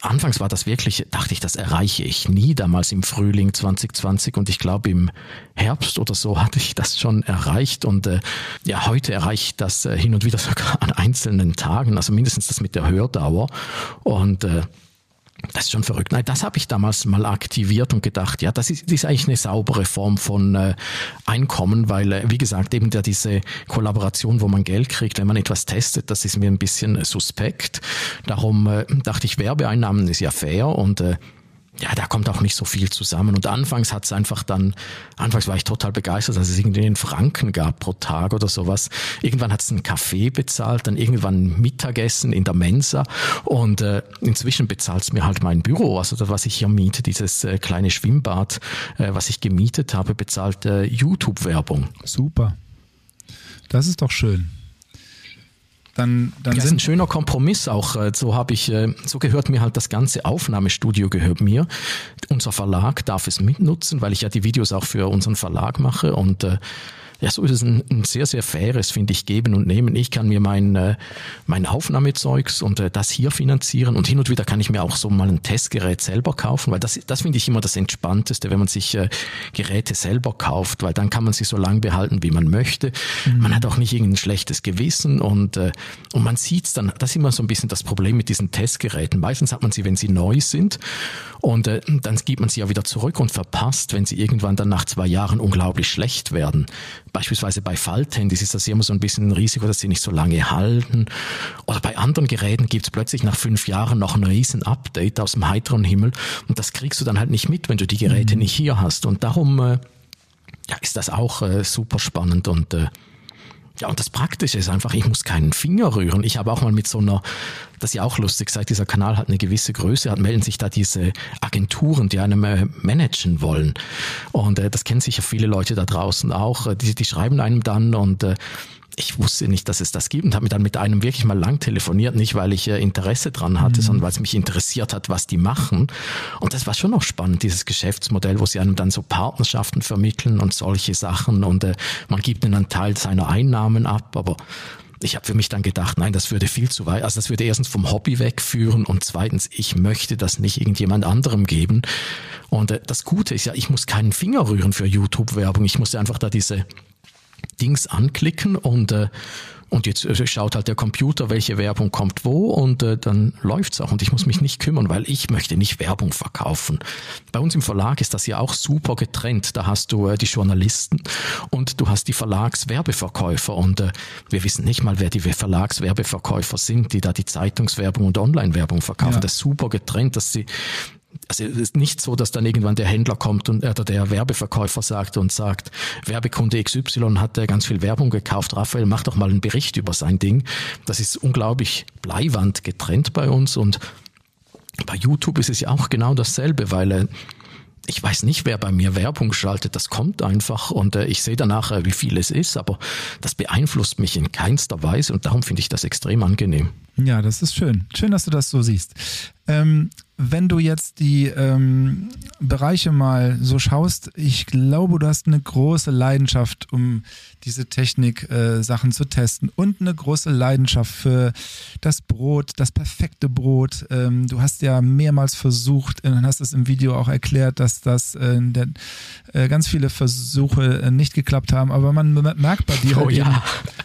anfangs war das wirklich, dachte ich, das erreiche ich nie damals im Frühling 2020 und ich glaube im Herbst oder so hatte ich das schon erreicht und äh, ja, heute erreiche ich das äh, hin und wieder sogar an einzelnen Tagen, also mindestens das mit der Hördauer und äh, das ist schon verrückt. Nein, das habe ich damals mal aktiviert und gedacht, ja, das ist, das ist eigentlich eine saubere Form von äh, Einkommen, weil, äh, wie gesagt, eben der, diese Kollaboration, wo man Geld kriegt, wenn man etwas testet, das ist mir ein bisschen äh, suspekt. Darum äh, dachte ich, Werbeeinnahmen ist ja fair und äh, ja, da kommt auch nicht so viel zusammen. Und anfangs hat es einfach dann, anfangs war ich total begeistert, dass es irgendwie einen Franken gab pro Tag oder sowas. Irgendwann hat es einen Kaffee bezahlt, dann irgendwann Mittagessen in der Mensa und äh, inzwischen bezahlt es mir halt mein Büro, also das, was ich hier miete, dieses äh, kleine Schwimmbad, äh, was ich gemietet habe, bezahlt äh, YouTube-Werbung. Super. Das ist doch schön dann, dann das ist ein schöner Kompromiss auch. Äh, so habe ich, äh, so gehört mir halt das ganze Aufnahmestudio gehört mir. Unser Verlag darf es mitnutzen, weil ich ja die Videos auch für unseren Verlag mache und äh, ja, so ist es ein, ein sehr, sehr faires, finde ich, Geben und Nehmen. Ich kann mir mein, äh, mein Aufnahmezeugs und äh, das hier finanzieren und hin und wieder kann ich mir auch so mal ein Testgerät selber kaufen, weil das, das finde ich immer das Entspannteste, wenn man sich äh, Geräte selber kauft, weil dann kann man sie so lang behalten, wie man möchte. Mhm. Man hat auch nicht irgendein schlechtes Gewissen und, äh, und man sieht's dann, das ist immer so ein bisschen das Problem mit diesen Testgeräten. Meistens hat man sie, wenn sie neu sind und äh, dann gibt man sie ja wieder zurück und verpasst, wenn sie irgendwann dann nach zwei Jahren unglaublich schlecht werden. Beispielsweise bei Falthandys ist das immer so ein bisschen ein Risiko, dass sie nicht so lange halten. Oder bei anderen Geräten gibt es plötzlich nach fünf Jahren noch ein riesen Update aus dem heiteren Himmel und das kriegst du dann halt nicht mit, wenn du die Geräte mhm. nicht hier hast. Und darum äh, ja, ist das auch äh, super spannend und äh, ja, und das Praktische ist einfach, ich muss keinen Finger rühren. Ich habe auch mal mit so einer, das ist ja auch lustig, seit dieser Kanal hat eine gewisse Größe hat, melden sich da diese Agenturen, die einem äh, managen wollen. Und äh, das kennen sicher viele Leute da draußen auch. Äh, die, die schreiben einem dann und äh, ich wusste nicht, dass es das gibt und habe mir dann mit einem wirklich mal lang telefoniert, nicht weil ich äh, Interesse dran hatte, mhm. sondern weil es mich interessiert hat, was die machen. Und das war schon noch spannend, dieses Geschäftsmodell, wo sie einem dann so Partnerschaften vermitteln und solche Sachen und äh, man gibt einen Teil seiner Einnahmen ab, aber ich habe für mich dann gedacht, nein, das würde viel zu weit, also das würde erstens vom Hobby wegführen und zweitens, ich möchte das nicht irgendjemand anderem geben. Und äh, das Gute ist ja, ich muss keinen Finger rühren für YouTube-Werbung. Ich muss einfach da diese Dings anklicken und äh, und jetzt äh, schaut halt der Computer, welche Werbung kommt wo und äh, dann läuft's auch. Und ich muss mich nicht kümmern, weil ich möchte nicht Werbung verkaufen. Bei uns im Verlag ist das ja auch super getrennt. Da hast du äh, die Journalisten und du hast die Verlagswerbeverkäufer. Und äh, wir wissen nicht mal, wer die Verlagswerbeverkäufer sind, die da die Zeitungswerbung und Online-Werbung verkaufen. Ja. Das ist super getrennt, dass sie also es ist nicht so, dass dann irgendwann der Händler kommt und oder der Werbeverkäufer sagt und sagt, Werbekunde XY hat ganz viel Werbung gekauft, Raphael, mach doch mal einen Bericht über sein Ding. Das ist unglaublich bleiwand getrennt bei uns und bei YouTube ist es ja auch genau dasselbe, weil äh, ich weiß nicht, wer bei mir Werbung schaltet, das kommt einfach und äh, ich sehe danach, äh, wie viel es ist, aber das beeinflusst mich in keinster Weise und darum finde ich das extrem angenehm. Ja, das ist schön. Schön, dass du das so siehst. Ähm, wenn du jetzt die ähm, Bereiche mal so schaust, ich glaube, du hast eine große Leidenschaft, um diese Technik-Sachen äh, zu testen und eine große Leidenschaft für das Brot, das perfekte Brot. Ähm, du hast ja mehrmals versucht, und hast es im Video auch erklärt, dass das äh, der, äh, ganz viele Versuche äh, nicht geklappt haben. Aber man merkt bei dir, oh, halt ja. eben,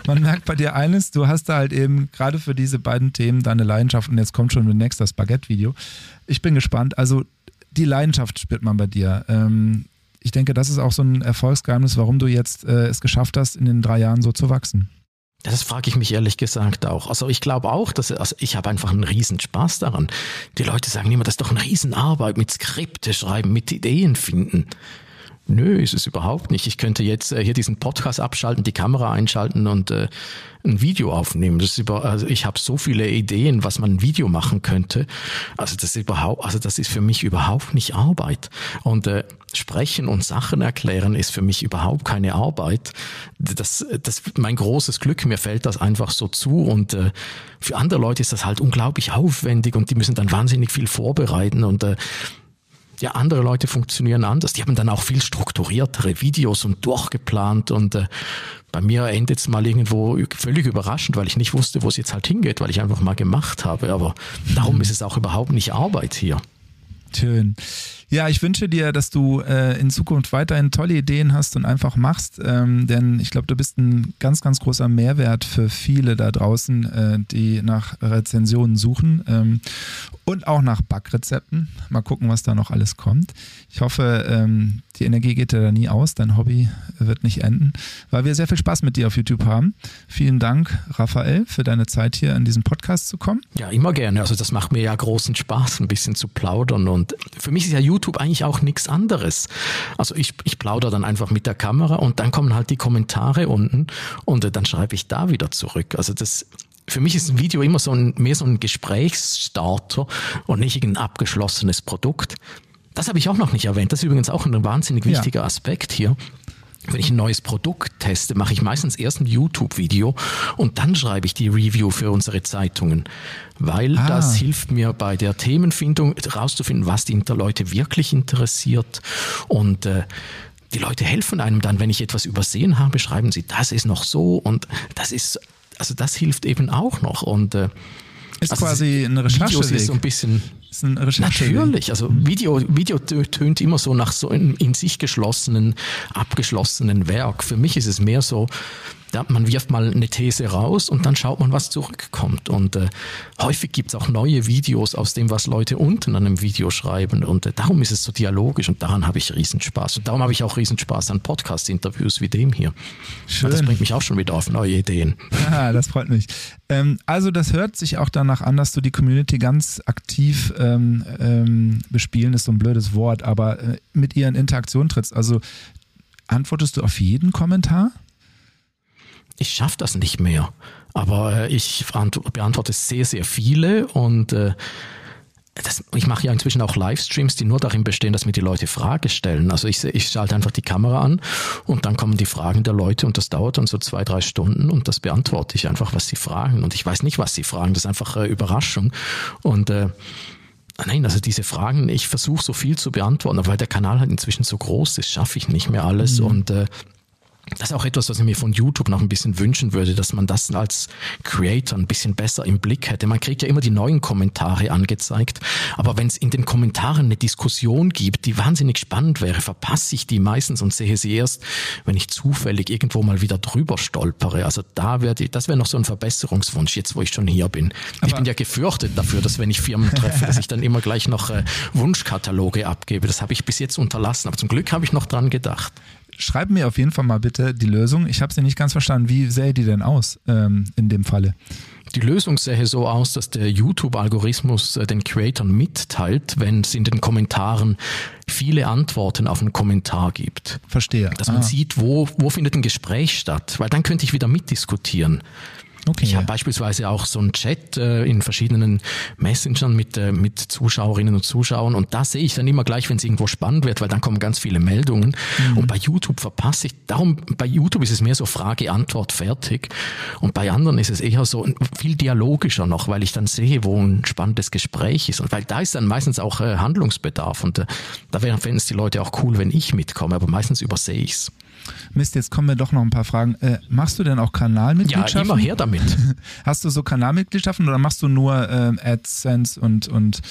man merkt bei dir eines, du hast da halt eben gerade für diese beiden Themen deine Leidenschaft und jetzt kommt schon demnächst das Baguette-Video. Ich bin gespannt. Also die Leidenschaft spürt man bei dir. Ähm, ich denke, das ist auch so ein Erfolgsgeheimnis, warum du jetzt äh, es geschafft hast, in den drei Jahren so zu wachsen. Das frage ich mich ehrlich gesagt auch. Also ich glaube auch, dass also ich habe einfach einen riesen Spaß daran. Die Leute sagen immer, das ist doch eine Riesenarbeit mit Skripte schreiben, mit Ideen finden. Nö, ist es überhaupt nicht. Ich könnte jetzt äh, hier diesen Podcast abschalten, die Kamera einschalten und äh, ein Video aufnehmen. Das ist über, also ich habe so viele Ideen, was man ein Video machen könnte. Also das ist überhaupt, also das ist für mich überhaupt nicht Arbeit. Und äh, sprechen und Sachen erklären ist für mich überhaupt keine Arbeit. Das, das mein großes Glück. Mir fällt das einfach so zu und äh, für andere Leute ist das halt unglaublich aufwendig und die müssen dann wahnsinnig viel vorbereiten und äh, ja, andere Leute funktionieren anders. Die haben dann auch viel strukturiertere Videos und durchgeplant und äh, bei mir endet es mal irgendwo völlig überraschend, weil ich nicht wusste, wo es jetzt halt hingeht, weil ich einfach mal gemacht habe. Aber darum ist es auch überhaupt nicht Arbeit hier. Schön. Ja, ich wünsche dir, dass du äh, in Zukunft weiterhin tolle Ideen hast und einfach machst, ähm, denn ich glaube, du bist ein ganz, ganz großer Mehrwert für viele da draußen, äh, die nach Rezensionen suchen ähm, und auch nach Backrezepten. Mal gucken, was da noch alles kommt. Ich hoffe, ähm, die Energie geht dir da nie aus, dein Hobby wird nicht enden, weil wir sehr viel Spaß mit dir auf YouTube haben. Vielen Dank, Raphael, für deine Zeit hier in diesen Podcast zu kommen. Ja, immer gerne. Also das macht mir ja großen Spaß, ein bisschen zu plaudern und für mich ist ja YouTube eigentlich auch nichts anderes. Also ich, ich plaudere dann einfach mit der Kamera und dann kommen halt die Kommentare unten und äh, dann schreibe ich da wieder zurück. Also das, für mich ist ein Video immer so ein, mehr so ein Gesprächsstarter und nicht ein abgeschlossenes Produkt. Das habe ich auch noch nicht erwähnt. Das ist übrigens auch ein wahnsinnig wichtiger ja. Aspekt hier. Wenn ich ein neues Produkt teste, mache ich meistens erst ein YouTube-Video und dann schreibe ich die Review für unsere Zeitungen, weil ah. das hilft mir bei der Themenfindung herauszufinden, was die Leute wirklich interessiert. Und äh, die Leute helfen einem dann, wenn ich etwas übersehen habe, schreiben sie, das ist noch so und das ist, also das hilft eben auch noch. Und äh, ist also quasi eine Recherche. Videos ist so ein bisschen. Ist ein Natürlich. Also Video, Video tönt immer so nach so in, in sich geschlossenen, abgeschlossenen Werk. Für mich ist es mehr so, ja, man wirft mal eine These raus und dann schaut man, was zurückkommt. Und äh, häufig gibt es auch neue Videos aus dem, was Leute unten an einem Video schreiben. Und äh, darum ist es so dialogisch und daran habe ich Riesenspaß. Und darum habe ich auch Riesenspaß an Podcast-Interviews wie dem hier. Schön. das bringt mich auch schon wieder auf neue Ideen. Ja, das freut mich. Ähm, also das hört sich auch danach an, dass du die Community ganz aktiv ähm, ähm, bespielen, ist so ein blödes Wort, aber äh, mit ihr in Interaktion trittst. Also antwortest du auf jeden Kommentar? Ich schaffe das nicht mehr. Aber äh, ich beantworte sehr, sehr viele und äh, das, ich mache ja inzwischen auch Livestreams, die nur darin bestehen, dass mir die Leute Fragen stellen. Also ich, ich schalte einfach die Kamera an und dann kommen die Fragen der Leute und das dauert dann so zwei, drei Stunden und das beantworte ich einfach, was sie fragen. Und ich weiß nicht, was sie fragen. Das ist einfach äh, Überraschung. Und äh, Nein, also diese Fragen, ich versuche so viel zu beantworten, aber weil der Kanal halt inzwischen so groß ist, schaffe ich nicht mehr alles. Mhm. Und äh, das ist auch etwas, was ich mir von YouTube noch ein bisschen wünschen würde, dass man das als Creator ein bisschen besser im Blick hätte. Man kriegt ja immer die neuen Kommentare angezeigt, aber wenn es in den Kommentaren eine Diskussion gibt, die wahnsinnig spannend wäre, verpasse ich die meistens und sehe sie erst, wenn ich zufällig irgendwo mal wieder drüber stolpere. Also da wäre das wäre noch so ein Verbesserungswunsch, jetzt wo ich schon hier bin. Aber ich bin ja gefürchtet dafür, dass wenn ich Firmen treffe, dass ich dann immer gleich noch äh, Wunschkataloge abgebe. Das habe ich bis jetzt unterlassen, aber zum Glück habe ich noch dran gedacht schreib mir auf jeden Fall mal bitte die Lösung. Ich habe sie nicht ganz verstanden. Wie sähe die denn aus ähm, in dem Falle? Die Lösung sähe so aus, dass der YouTube-Algorithmus äh, den Creatoren mitteilt, wenn es in den Kommentaren viele Antworten auf einen Kommentar gibt. Verstehe. Dass man ah. sieht, wo, wo findet ein Gespräch statt, weil dann könnte ich wieder mitdiskutieren. Okay. Ich habe beispielsweise auch so einen Chat äh, in verschiedenen Messengern mit, äh, mit Zuschauerinnen und Zuschauern und da sehe ich dann immer gleich, wenn es irgendwo spannend wird, weil dann kommen ganz viele Meldungen mhm. und bei YouTube verpasse ich, darum bei YouTube ist es mehr so Frage, Antwort, fertig und bei anderen ist es eher so viel dialogischer noch, weil ich dann sehe, wo ein spannendes Gespräch ist und weil da ist dann meistens auch äh, Handlungsbedarf und äh, da wären es die Leute auch cool, wenn ich mitkomme, aber meistens übersehe ich es. Mist, jetzt kommen mir doch noch ein paar Fragen. Äh, machst du denn auch Kanalmitgliedschaften? Ja, immer her damit. Hast du so Kanalmitgliedschaften oder machst du nur äh, AdSense und, und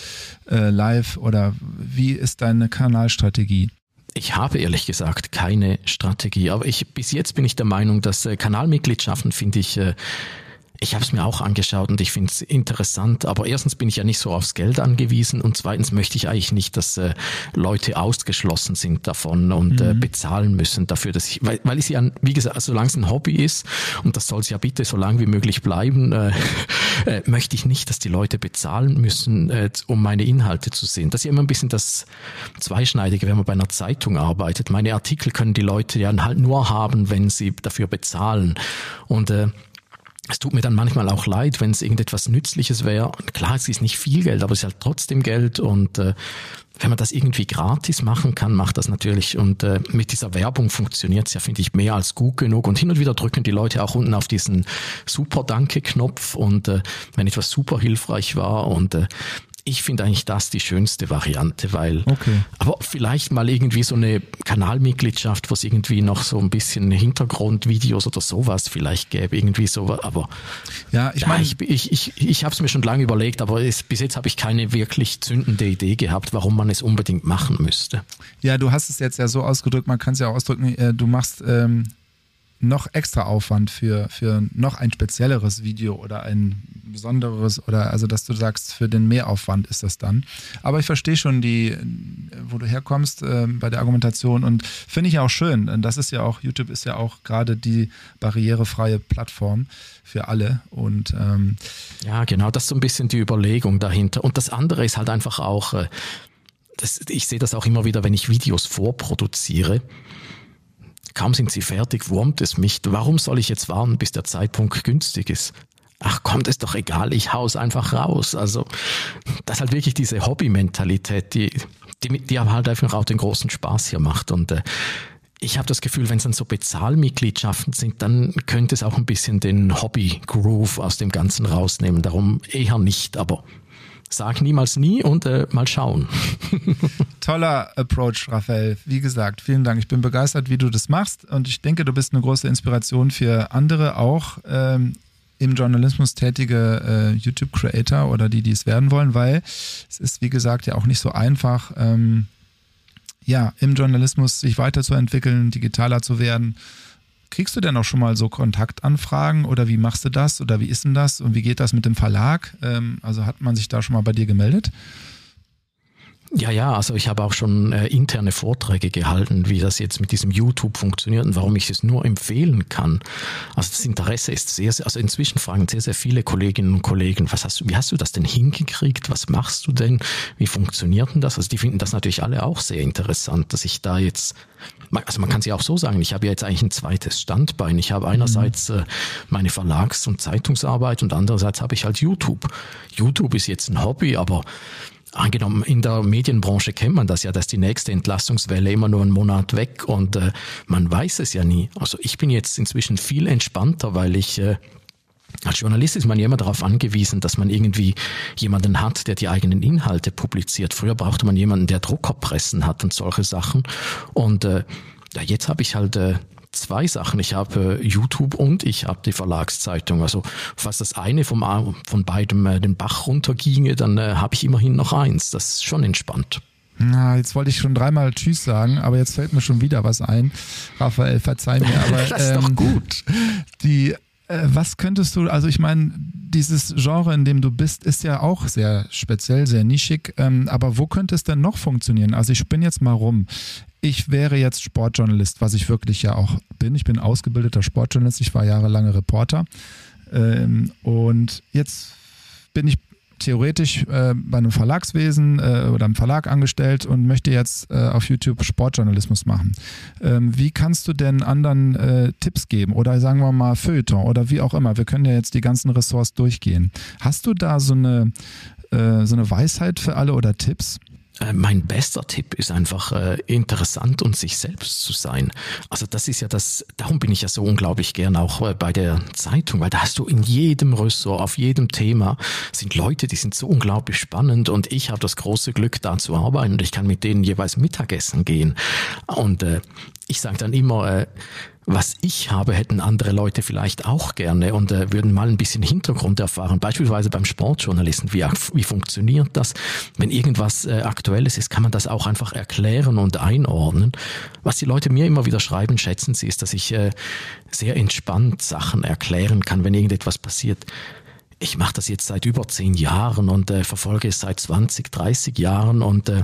äh, Live oder wie ist deine Kanalstrategie? Ich habe ehrlich gesagt keine Strategie, aber ich, bis jetzt bin ich der Meinung, dass äh, Kanalmitgliedschaften finde ich äh, ich habe es mir auch angeschaut und ich finde es interessant, aber erstens bin ich ja nicht so aufs Geld angewiesen und zweitens möchte ich eigentlich nicht, dass äh, Leute ausgeschlossen sind davon und äh, mhm. äh, bezahlen müssen dafür, dass ich, weil, weil es ja, wie gesagt, solange es ein Hobby ist und das soll es ja bitte so lange wie möglich bleiben, äh, äh, möchte ich nicht, dass die Leute bezahlen müssen, äh, um meine Inhalte zu sehen. Das ist ja immer ein bisschen das Zweischneidige, wenn man bei einer Zeitung arbeitet. Meine Artikel können die Leute ja halt nur haben, wenn sie dafür bezahlen und äh, es tut mir dann manchmal auch leid, wenn es irgendetwas Nützliches wäre. Klar, es ist nicht viel Geld, aber es ist halt trotzdem Geld und äh, wenn man das irgendwie gratis machen kann, macht das natürlich. Und äh, mit dieser Werbung funktioniert es ja, finde ich, mehr als gut genug. Und hin und wieder drücken die Leute auch unten auf diesen Super-Danke-Knopf und äh, wenn etwas super hilfreich war und äh, ich finde eigentlich das die schönste Variante, weil okay. aber vielleicht mal irgendwie so eine Kanalmitgliedschaft, wo es irgendwie noch so ein bisschen Hintergrundvideos oder sowas vielleicht gäbe, irgendwie so, aber ja, ich meine, ich, ich, ich, ich habe es mir schon lange überlegt, aber es, bis jetzt habe ich keine wirklich zündende Idee gehabt, warum man es unbedingt machen müsste. Ja, du hast es jetzt ja so ausgedrückt, man kann es ja auch ausdrücken, äh, du machst ähm, noch extra Aufwand für, für noch ein spezielleres Video oder ein besonderes oder also dass du sagst, für den Mehraufwand ist das dann. Aber ich verstehe schon die, wo du herkommst äh, bei der Argumentation und finde ich auch schön. Das ist ja auch, YouTube ist ja auch gerade die barrierefreie Plattform für alle. Und ähm, ja, genau, das ist so ein bisschen die Überlegung dahinter. Und das andere ist halt einfach auch, äh, das, ich sehe das auch immer wieder, wenn ich Videos vorproduziere Kaum sind sie fertig, wurmt es mich. Warum soll ich jetzt warten, bis der Zeitpunkt günstig ist? Ach, kommt es doch egal, ich hau's einfach raus. Also, das ist halt wirklich diese Hobby-Mentalität, die, die, die aber halt einfach auch den großen Spaß hier macht. Und äh, ich habe das Gefühl, wenn es dann so Bezahlmitgliedschaften sind, dann könnte es auch ein bisschen den Hobby-Groove aus dem Ganzen rausnehmen. Darum eher nicht, aber Sag niemals nie und äh, mal schauen. Toller Approach, Raphael. Wie gesagt, vielen Dank. Ich bin begeistert, wie du das machst und ich denke, du bist eine große Inspiration für andere auch ähm, im Journalismus tätige äh, YouTube-Creator oder die, die es werden wollen, weil es ist, wie gesagt, ja auch nicht so einfach, ähm, ja, im Journalismus sich weiterzuentwickeln, digitaler zu werden Kriegst du denn auch schon mal so Kontaktanfragen oder wie machst du das oder wie ist denn das und wie geht das mit dem Verlag? Ähm, also hat man sich da schon mal bei dir gemeldet? Ja, ja, also ich habe auch schon äh, interne Vorträge gehalten, wie das jetzt mit diesem YouTube funktioniert und warum ich es nur empfehlen kann. Also das Interesse ist sehr, sehr also inzwischen fragen sehr, sehr viele Kolleginnen und Kollegen, was hast du, wie hast du das denn hingekriegt? Was machst du denn? Wie funktioniert denn das? Also die finden das natürlich alle auch sehr interessant, dass ich da jetzt, also man kann sich auch so sagen, ich habe ja jetzt eigentlich ein zweites Standbein. Ich habe einerseits äh, meine Verlags- und Zeitungsarbeit und andererseits habe ich halt YouTube. YouTube ist jetzt ein Hobby, aber angenommen, in der Medienbranche kennt man das ja, dass die nächste Entlastungswelle immer nur einen Monat weg und äh, man weiß es ja nie. Also ich bin jetzt inzwischen viel entspannter, weil ich äh, als Journalist ist man ja immer darauf angewiesen, dass man irgendwie jemanden hat, der die eigenen Inhalte publiziert. Früher brauchte man jemanden, der Druckerpressen hat und solche Sachen. Und äh, ja, jetzt habe ich halt äh, zwei Sachen. Ich habe äh, YouTube und ich habe die Verlagszeitung. Also falls das eine vom, von beidem äh, den Bach runterginge, dann äh, habe ich immerhin noch eins. Das ist schon entspannt. Na, jetzt wollte ich schon dreimal Tschüss sagen, aber jetzt fällt mir schon wieder was ein. Raphael, verzeih mir, aber das ist ähm, doch gut. Die äh, was könntest du, also ich meine, dieses Genre, in dem du bist, ist ja auch sehr speziell, sehr nischig, ähm, aber wo könnte es denn noch funktionieren? Also ich spinne jetzt mal rum ich wäre jetzt Sportjournalist, was ich wirklich ja auch bin. Ich bin ausgebildeter Sportjournalist, ich war jahrelange Reporter. Ähm, und jetzt bin ich theoretisch äh, bei einem Verlagswesen äh, oder einem Verlag angestellt und möchte jetzt äh, auf YouTube Sportjournalismus machen. Ähm, wie kannst du denn anderen äh, Tipps geben oder sagen wir mal Feuilleton oder wie auch immer? Wir können ja jetzt die ganzen Ressorts durchgehen. Hast du da so eine, äh, so eine Weisheit für alle oder Tipps? Äh, mein bester Tipp ist einfach äh, interessant und sich selbst zu sein. Also das ist ja das, darum bin ich ja so unglaublich gern auch äh, bei der Zeitung, weil da hast du in jedem Ressort, auf jedem Thema sind Leute, die sind so unglaublich spannend und ich habe das große Glück, da zu arbeiten und ich kann mit denen jeweils Mittagessen gehen. Und äh, ich sage dann immer, äh, was ich habe, hätten andere Leute vielleicht auch gerne und äh, würden mal ein bisschen Hintergrund erfahren. Beispielsweise beim Sportjournalisten. Wie, wie funktioniert das? Wenn irgendwas äh, Aktuelles ist, kann man das auch einfach erklären und einordnen. Was die Leute mir immer wieder schreiben, schätzen sie, ist, dass ich äh, sehr entspannt Sachen erklären kann, wenn irgendetwas passiert. Ich mache das jetzt seit über zehn Jahren und äh, verfolge es seit 20, 30 Jahren und äh,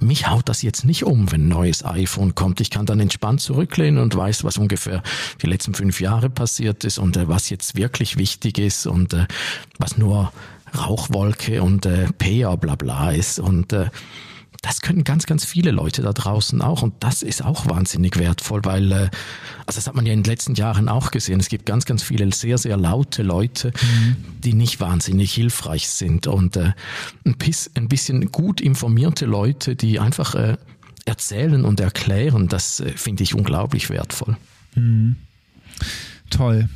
mich haut das jetzt nicht um, wenn ein neues iPhone kommt. Ich kann dann entspannt zurücklehnen und weiß, was ungefähr die letzten fünf Jahre passiert ist und äh, was jetzt wirklich wichtig ist und äh, was nur Rauchwolke und äh, PA bla bla ist. Und äh, das können ganz, ganz viele Leute da draußen auch. Und das ist auch wahnsinnig wertvoll, weil, äh, also das hat man ja in den letzten Jahren auch gesehen. Es gibt ganz, ganz viele sehr, sehr laute Leute, mhm. die nicht wahnsinnig hilfreich sind. Und äh, ein bisschen gut informierte Leute, die einfach äh, erzählen und erklären, das äh, finde ich unglaublich wertvoll. Mhm. Toll.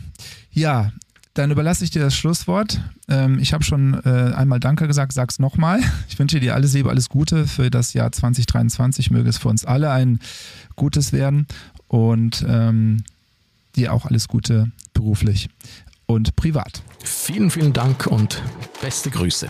Ja, dann überlasse ich dir das Schlusswort. Ähm, ich habe schon äh, einmal Danke gesagt, sag's nochmal. Ich wünsche dir alles Liebe, alles Gute für das Jahr 2023. Möge es für uns alle ein gutes werden und ähm, dir auch alles Gute beruflich und privat. Vielen, vielen Dank und beste Grüße.